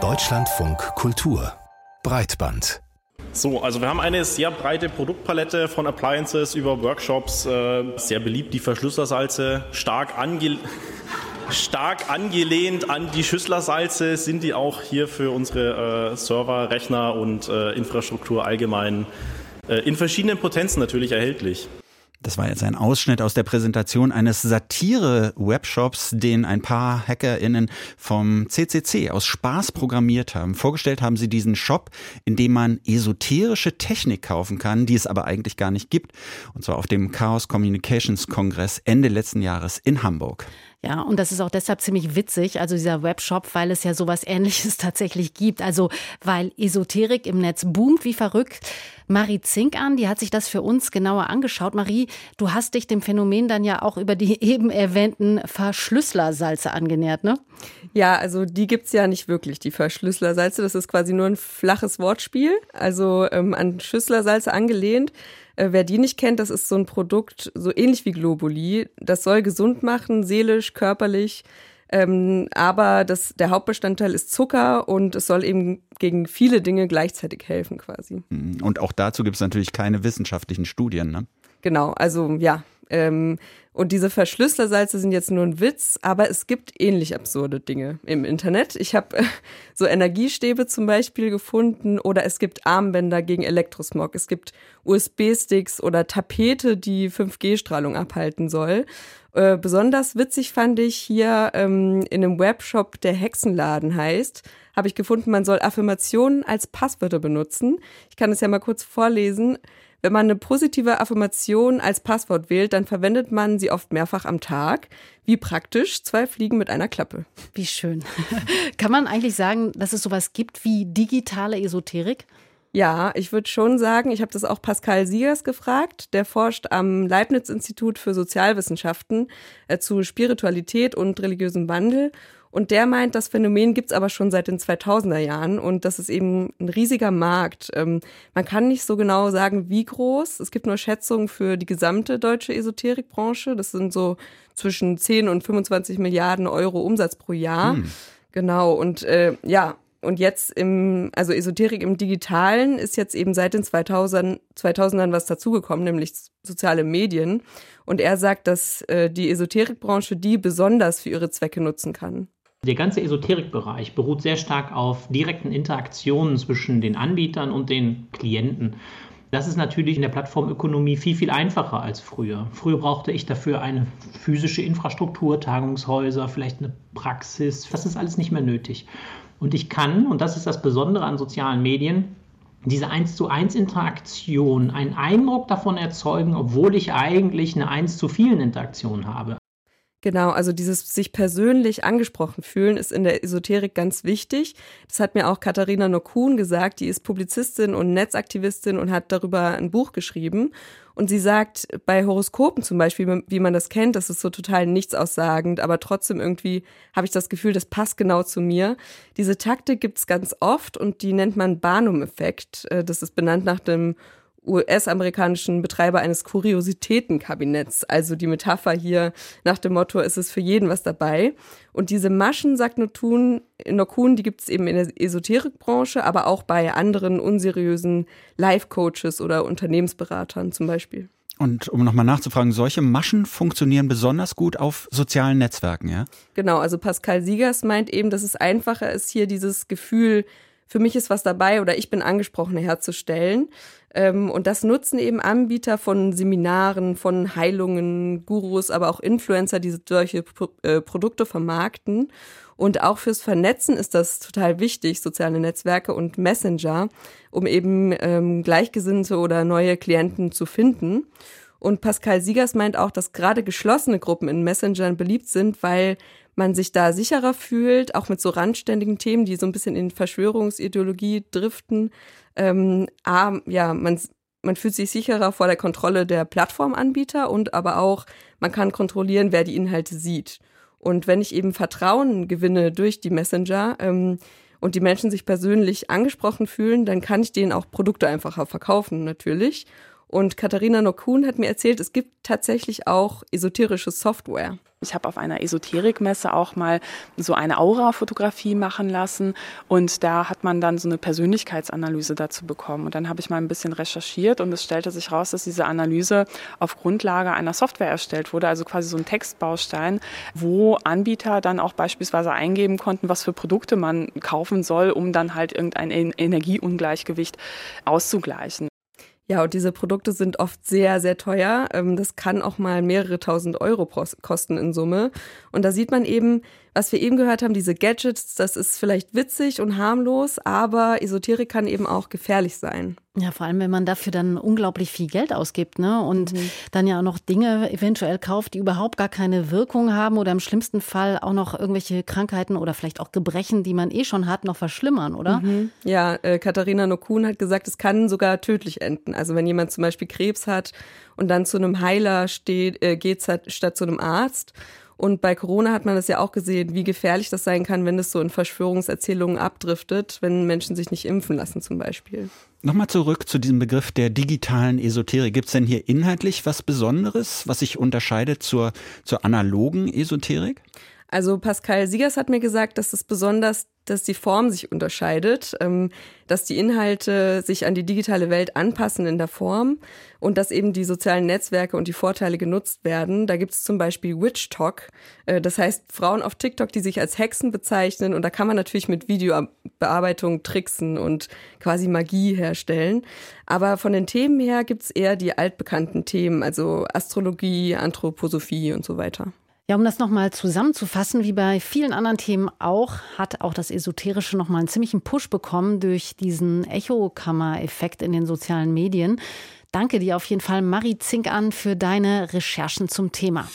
Deutschlandfunk Kultur Breitband so, also wir haben eine sehr breite Produktpalette von Appliances über Workshops, äh, sehr beliebt die Verschlüsselsalze, stark, ange stark angelehnt an die Schüsslersalze sind die auch hier für unsere äh, Server, Rechner und äh, Infrastruktur allgemein äh, in verschiedenen Potenzen natürlich erhältlich. Das war jetzt ein Ausschnitt aus der Präsentation eines Satire-Webshops, den ein paar HackerInnen vom CCC aus Spaß programmiert haben. Vorgestellt haben sie diesen Shop, in dem man esoterische Technik kaufen kann, die es aber eigentlich gar nicht gibt. Und zwar auf dem Chaos Communications Kongress Ende letzten Jahres in Hamburg. Ja, und das ist auch deshalb ziemlich witzig, also dieser Webshop, weil es ja sowas ähnliches tatsächlich gibt. Also weil Esoterik im Netz boomt wie verrückt. Marie Zink an, die hat sich das für uns genauer angeschaut. Marie, du hast dich dem Phänomen dann ja auch über die eben erwähnten Verschlüsselersalze angenähert, ne? Ja, also die gibt's ja nicht wirklich, die Verschlüsselersalze. Das ist quasi nur ein flaches Wortspiel, also ähm, an Schüsslersalze angelehnt. Äh, wer die nicht kennt, das ist so ein Produkt, so ähnlich wie Globuli. Das soll gesund machen, seelisch, körperlich. Ähm, aber das, der Hauptbestandteil ist Zucker und es soll eben gegen viele Dinge gleichzeitig helfen quasi. Mhm. Und auch dazu gibt es natürlich keine wissenschaftlichen Studien, ne? Genau, also ja, ähm, und diese Verschlüsselersalze sind jetzt nur ein Witz, aber es gibt ähnlich absurde Dinge im Internet. Ich habe äh, so Energiestäbe zum Beispiel gefunden oder es gibt Armbänder gegen Elektrosmog. Es gibt USB-Sticks oder Tapete, die 5G-Strahlung abhalten soll. Äh, besonders witzig fand ich hier ähm, in einem Webshop, der Hexenladen heißt, habe ich gefunden, man soll Affirmationen als Passwörter benutzen. Ich kann es ja mal kurz vorlesen. Wenn man eine positive Affirmation als Passwort wählt, dann verwendet man sie oft mehrfach am Tag. Wie praktisch, zwei Fliegen mit einer Klappe. Wie schön. Kann man eigentlich sagen, dass es sowas gibt wie digitale Esoterik? Ja, ich würde schon sagen, ich habe das auch Pascal Siegers gefragt. Der forscht am Leibniz-Institut für Sozialwissenschaften äh, zu Spiritualität und religiösem Wandel. Und der meint, das Phänomen gibt's aber schon seit den 2000er Jahren und das ist eben ein riesiger Markt. Ähm, man kann nicht so genau sagen, wie groß. Es gibt nur Schätzungen für die gesamte deutsche Esoterikbranche. Das sind so zwischen 10 und 25 Milliarden Euro Umsatz pro Jahr. Hm. Genau. Und äh, ja, und jetzt im, also Esoterik im Digitalen ist jetzt eben seit den 2000, 2000ern was dazugekommen, nämlich soziale Medien. Und er sagt, dass äh, die Esoterikbranche die besonders für ihre Zwecke nutzen kann. Der ganze Esoterikbereich beruht sehr stark auf direkten Interaktionen zwischen den Anbietern und den Klienten. Das ist natürlich in der Plattformökonomie viel, viel einfacher als früher. Früher brauchte ich dafür eine physische Infrastruktur, Tagungshäuser, vielleicht eine Praxis. Das ist alles nicht mehr nötig. Und ich kann, und das ist das Besondere an sozialen Medien, diese 1 zu 1 Interaktion, einen Eindruck davon erzeugen, obwohl ich eigentlich eine 1 zu vielen Interaktion habe. Genau, also dieses sich persönlich angesprochen fühlen ist in der Esoterik ganz wichtig. Das hat mir auch Katharina Nokun gesagt, die ist Publizistin und Netzaktivistin und hat darüber ein Buch geschrieben. Und sie sagt, bei Horoskopen zum Beispiel, wie man das kennt, das ist so total nichts-aussagend, aber trotzdem irgendwie habe ich das Gefühl, das passt genau zu mir. Diese Taktik gibt's ganz oft und die nennt man Barnum-Effekt. Äh, das ist benannt nach dem US-amerikanischen Betreiber eines Kuriositätenkabinetts. Also die Metapher hier nach dem Motto, es ist für jeden was dabei. Und diese Maschen, sagt Nokun, Nokun die gibt es eben in der Esoterikbranche, aber auch bei anderen unseriösen Life-Coaches oder Unternehmensberatern zum Beispiel. Und um nochmal nachzufragen, solche Maschen funktionieren besonders gut auf sozialen Netzwerken, ja? Genau, also Pascal Siegers meint eben, dass es einfacher ist, hier dieses Gefühl, für mich ist was dabei oder ich bin angesprochen herzustellen. Ähm, und das nutzen eben Anbieter von Seminaren, von Heilungen, Gurus, aber auch Influencer, die solche äh, Produkte vermarkten. Und auch fürs Vernetzen ist das total wichtig, soziale Netzwerke und Messenger, um eben ähm, Gleichgesinnte oder neue Klienten zu finden. Und Pascal Siegers meint auch, dass gerade geschlossene Gruppen in Messengern beliebt sind, weil man sich da sicherer fühlt, auch mit so randständigen Themen, die so ein bisschen in Verschwörungsideologie driften. Ähm, ah, ja, man, man fühlt sich sicherer vor der Kontrolle der Plattformanbieter und aber auch, man kann kontrollieren, wer die Inhalte sieht. Und wenn ich eben Vertrauen gewinne durch die Messenger ähm, und die Menschen sich persönlich angesprochen fühlen, dann kann ich denen auch Produkte einfacher verkaufen, natürlich. Und Katharina Nokun hat mir erzählt, es gibt tatsächlich auch esoterische Software. Ich habe auf einer Esoterikmesse auch mal so eine Aura-Fotografie machen lassen und da hat man dann so eine Persönlichkeitsanalyse dazu bekommen. Und dann habe ich mal ein bisschen recherchiert und es stellte sich raus, dass diese Analyse auf Grundlage einer Software erstellt wurde, also quasi so ein Textbaustein, wo Anbieter dann auch beispielsweise eingeben konnten, was für Produkte man kaufen soll, um dann halt irgendein Energieungleichgewicht auszugleichen. Ja, und diese Produkte sind oft sehr, sehr teuer. Ähm, das kann auch mal mehrere tausend Euro kosten in Summe. Und da sieht man eben, was wir eben gehört haben, diese Gadgets, das ist vielleicht witzig und harmlos, aber Esoterik kann eben auch gefährlich sein. Ja, vor allem, wenn man dafür dann unglaublich viel Geld ausgibt, ne? Und mhm. dann ja auch noch Dinge eventuell kauft, die überhaupt gar keine Wirkung haben oder im schlimmsten Fall auch noch irgendwelche Krankheiten oder vielleicht auch Gebrechen, die man eh schon hat, noch verschlimmern, oder? Mhm. Ja, äh, Katharina Nokun hat gesagt, es kann sogar tödlich enden. Also wenn jemand zum Beispiel Krebs hat und dann zu einem Heiler steht, äh, geht statt zu einem Arzt und bei Corona hat man das ja auch gesehen, wie gefährlich das sein kann, wenn es so in Verschwörungserzählungen abdriftet, wenn Menschen sich nicht impfen lassen zum Beispiel. Nochmal zurück zu diesem Begriff der digitalen Esoterik. Gibt es denn hier inhaltlich was Besonderes, was sich unterscheidet zur, zur analogen Esoterik? Also Pascal Siegers hat mir gesagt, dass es besonders dass die Form sich unterscheidet, ähm, dass die Inhalte sich an die digitale Welt anpassen in der Form und dass eben die sozialen Netzwerke und die Vorteile genutzt werden. Da gibt es zum Beispiel Witch Talk, äh, das heißt Frauen auf TikTok, die sich als Hexen bezeichnen und da kann man natürlich mit Videobearbeitung tricksen und quasi Magie herstellen. Aber von den Themen her gibt es eher die altbekannten Themen, also Astrologie, Anthroposophie und so weiter. Ja, um das nochmal zusammenzufassen, wie bei vielen anderen Themen auch, hat auch das Esoterische nochmal einen ziemlichen Push bekommen durch diesen Echokammer-Effekt in den sozialen Medien. Danke dir auf jeden Fall, Marie Zink, an für deine Recherchen zum Thema.